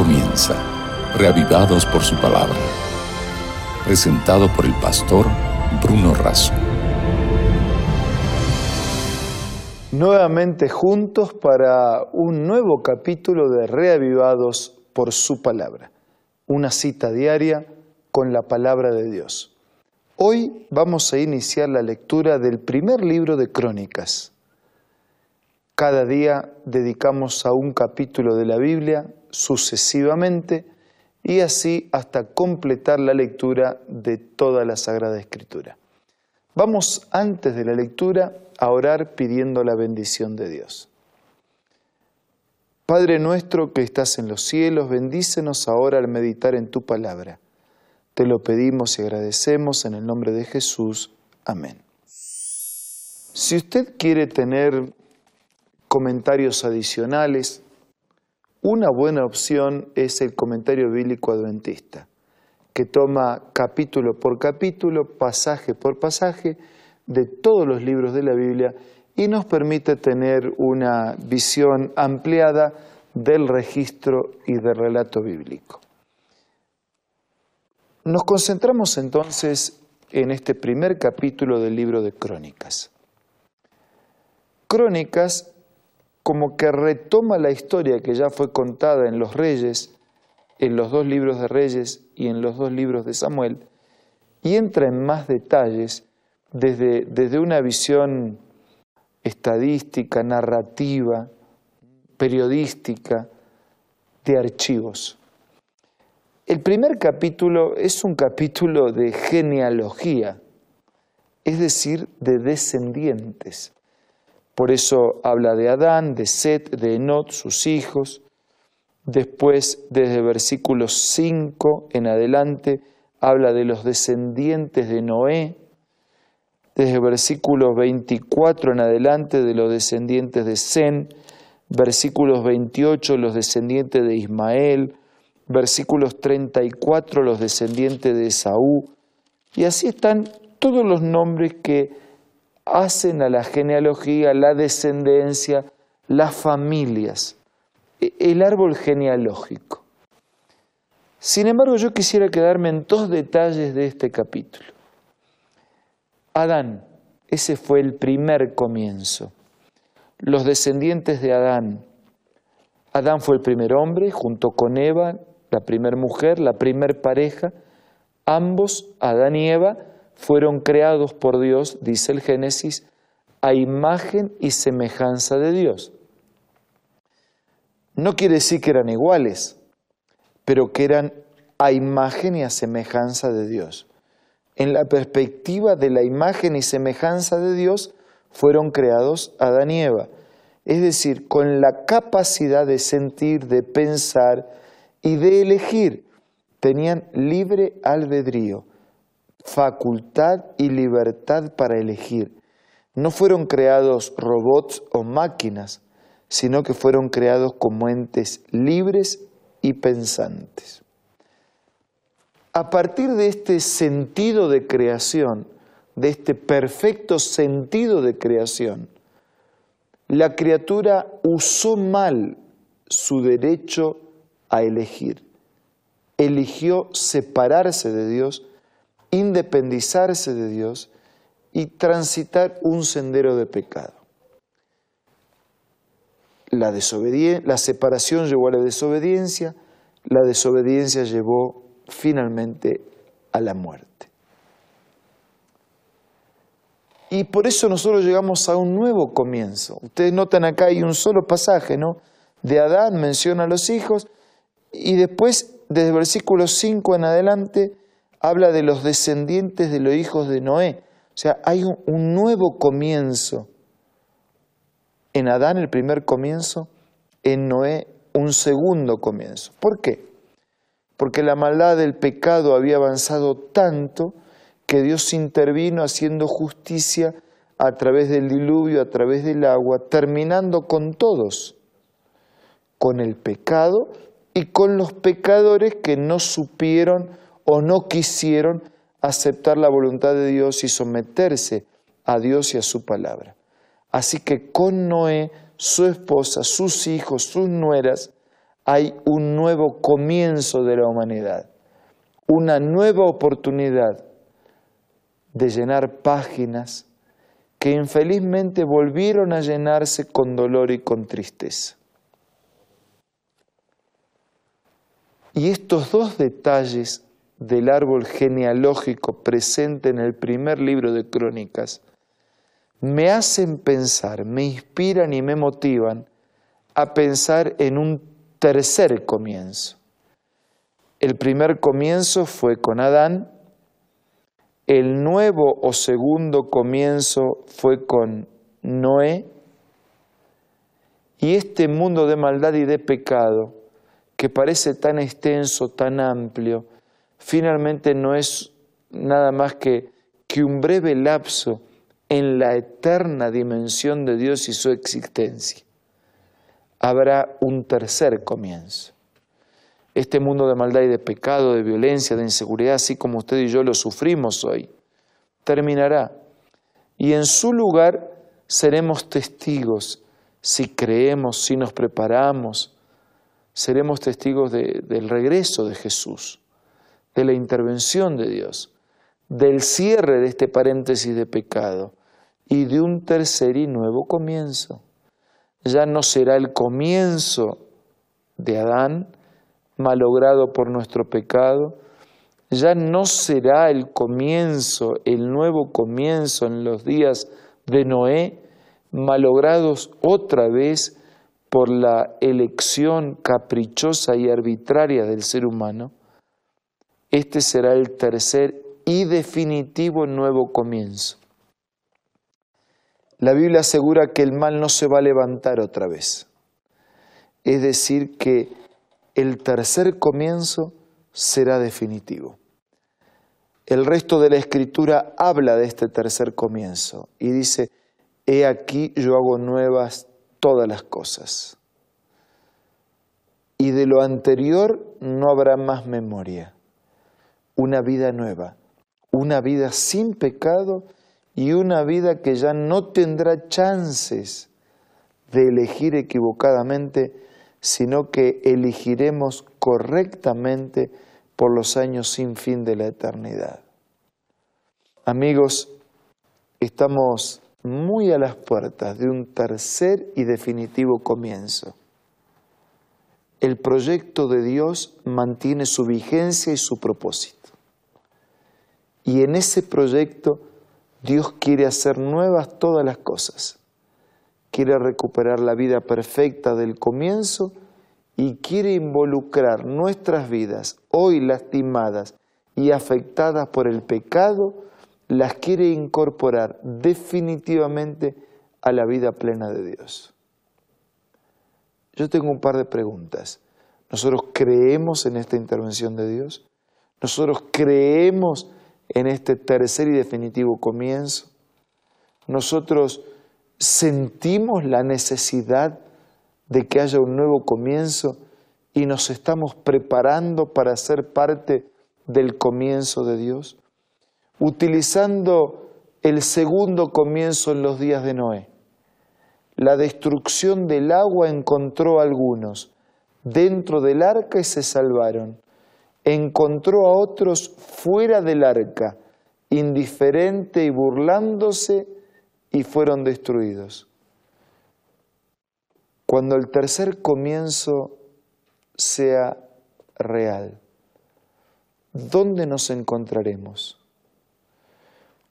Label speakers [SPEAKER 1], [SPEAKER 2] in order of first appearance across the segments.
[SPEAKER 1] comienza, reavivados por su palabra. Presentado por el pastor Bruno Razo.
[SPEAKER 2] Nuevamente juntos para un nuevo capítulo de Reavivados por su palabra. Una cita diaria con la palabra de Dios. Hoy vamos a iniciar la lectura del primer libro de Crónicas. Cada día dedicamos a un capítulo de la Biblia sucesivamente y así hasta completar la lectura de toda la Sagrada Escritura. Vamos antes de la lectura a orar pidiendo la bendición de Dios. Padre nuestro que estás en los cielos, bendícenos ahora al meditar en tu palabra. Te lo pedimos y agradecemos en el nombre de Jesús. Amén. Si usted quiere tener comentarios adicionales, una buena opción es el comentario bíblico adventista, que toma capítulo por capítulo, pasaje por pasaje, de todos los libros de la Biblia y nos permite tener una visión ampliada del registro y del relato bíblico. Nos concentramos entonces en este primer capítulo del libro de Crónicas. Crónicas como que retoma la historia que ya fue contada en los reyes, en los dos libros de reyes y en los dos libros de Samuel, y entra en más detalles desde, desde una visión estadística, narrativa, periodística, de archivos. El primer capítulo es un capítulo de genealogía, es decir, de descendientes. Por eso habla de Adán, de Set, de Enot, sus hijos. Después, desde versículos 5 en adelante, habla de los descendientes de Noé. Desde versículos 24 en adelante, de los descendientes de Zen. Versículos 28, los descendientes de Ismael. Versículos 34, los descendientes de Esaú. Y así están todos los nombres que hacen a la genealogía, la descendencia, las familias, e, el árbol genealógico. Sin embargo, yo quisiera quedarme en dos detalles de este capítulo. Adán, ese fue el primer comienzo. Los descendientes de Adán. Adán fue el primer hombre, junto con Eva, la primer mujer, la primer pareja. Ambos, Adán y Eva, fueron creados por Dios, dice el Génesis, a imagen y semejanza de Dios. No quiere decir que eran iguales, pero que eran a imagen y a semejanza de Dios. En la perspectiva de la imagen y semejanza de Dios fueron creados Adán y Eva, es decir, con la capacidad de sentir, de pensar y de elegir. Tenían libre albedrío facultad y libertad para elegir. No fueron creados robots o máquinas, sino que fueron creados como entes libres y pensantes. A partir de este sentido de creación, de este perfecto sentido de creación, la criatura usó mal su derecho a elegir. Eligió separarse de Dios independizarse de Dios y transitar un sendero de pecado. La, la separación llevó a la desobediencia, la desobediencia llevó finalmente a la muerte. Y por eso nosotros llegamos a un nuevo comienzo. Ustedes notan acá hay un solo pasaje, ¿no? De Adán menciona a los hijos y después, desde el versículo 5 en adelante, habla de los descendientes de los hijos de Noé. O sea, hay un, nuevo comienzo. En Adán el primer comienzo, en Noé un segundo comienzo. ¿Por qué? Porque la maldad del pecado había avanzado tanto que Dios intervino haciendo justicia a través del diluvio, a través del agua, terminando con todos, con el pecado y con los pecadores que no supieron o no quisieron aceptar la voluntad de Dios y someterse a Dios y a su palabra. Así que con Noé, su esposa, sus hijos, sus nueras, hay un nuevo comienzo de la humanidad, una nueva oportunidad de llenar páginas que infelizmente volvieron a llenarse con dolor y con tristeza. Y estos dos detalles del árbol genealógico presente en el primer libro de Crónicas me hacen pensar, me inspiran y me motivan a pensar en un tercer comienzo. El primer comienzo fue con Adán, el nuevo o segundo comienzo fue con Noé, y este mundo de maldad y de pecado, que parece tan extenso, tan amplio, finalmente no es nada más que, que un breve lapso en la eterna dimensión de Dios y su existencia. Habrá un tercer comienzo. Este mundo de maldad y de pecado, de violencia, de inseguridad, así como usted y yo lo sufrimos hoy, terminará. Y en su lugar seremos testigos, si creemos, si nos preparamos, seremos testigos del regreso de Jesús, de la intervención de Dios, del cierre de este paréntesis de pecado y de un tercer y nuevo comienzo. Ya no será el comienzo de Adán, malogrado por nuestro pecado, ya no será el comienzo, el nuevo comienzo en los días de Noé, malogrados otra vez por la elección caprichosa y arbitraria del ser humano, este será el tercer y definitivo nuevo comienzo. La Biblia asegura que el mal no se va a levantar otra vez. Es decir, que el tercer comienzo será definitivo. El resto de la escritura habla de este tercer comienzo y dice, he aquí yo hago nuevas todas las cosas. Y de lo anterior no habrá más memoria. Una vida nueva, una vida sin pecado y una vida que ya no tendrá chances de elegir equivocadamente sino que elegiremos correctamente por los años sin fin de la eternidad. Amigos, estamos muy a las puertas de un tercer y definitivo comienzo. El proyecto de Dios mantiene su vigencia y su propósito. Y en ese proyecto Dios quiere hacer nuevas todas las cosas quiere recuperar la vida perfecta del comienzo y quiere involucrar nuestras vidas hoy lastimadas y afectadas por el pecado, las quiere incorporar definitivamente a la vida plena de Dios. Yo tengo un par de preguntas. ¿Nosotros creemos en esta intervención de Dios? ¿Nosotros creemos en este tercer y definitivo comienzo? ¿Nosotros sentimos la necesidad de que haya un nuevo comienzo y nos estamos preparando para ser parte del comienzo de Dios, utilizando el segundo comienzo en los días de Noé. La destrucción del agua encontró a algunos dentro del arca y se salvaron. Encontró a otros fuera del arca, indiferente y burlándose y fueron destruidos. Cuando el tercer comienzo sea real, ¿dónde nos encontraremos?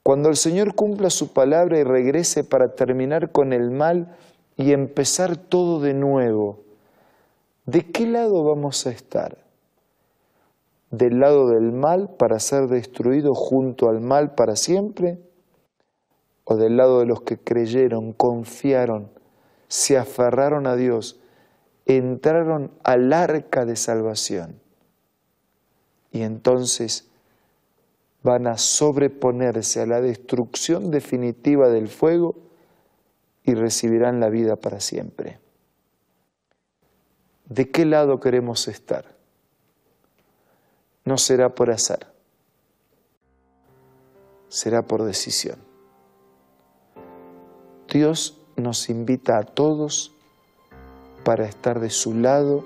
[SPEAKER 2] Cuando el Señor cumpla su palabra y regrese para terminar con el mal y empezar todo de nuevo, ¿de qué lado vamos a estar? ¿Del lado del mal para ser destruido junto al mal para siempre? o del lado de los que creyeron, confiaron, se aferraron a Dios, entraron al arca de salvación. Y entonces van a sobreponerse a la destrucción definitiva del fuego y recibirán la vida para siempre. ¿De qué lado queremos estar? No será por azar, será por decisión. Dios nos invita a todos para estar de su lado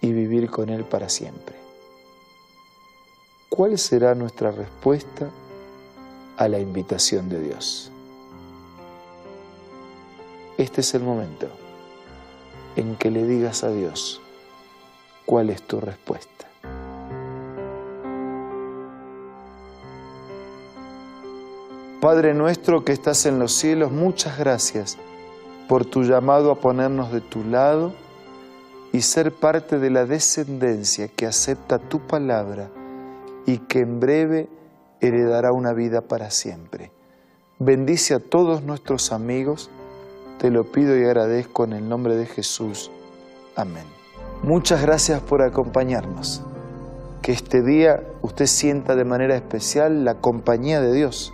[SPEAKER 2] y vivir con Él para siempre. ¿Cuál será nuestra respuesta a la invitación de Dios? Este es el momento en que le digas a Dios cuál es tu respuesta. Padre nuestro que estás en los cielos, muchas gracias por tu llamado a ponernos de tu lado y ser parte de la descendencia que acepta tu palabra y que en breve heredará una vida para siempre. Bendice a todos nuestros amigos, te lo pido y agradezco en el nombre de Jesús. Amén. Muchas gracias por acompañarnos. Que este día usted sienta de manera especial la compañía de Dios.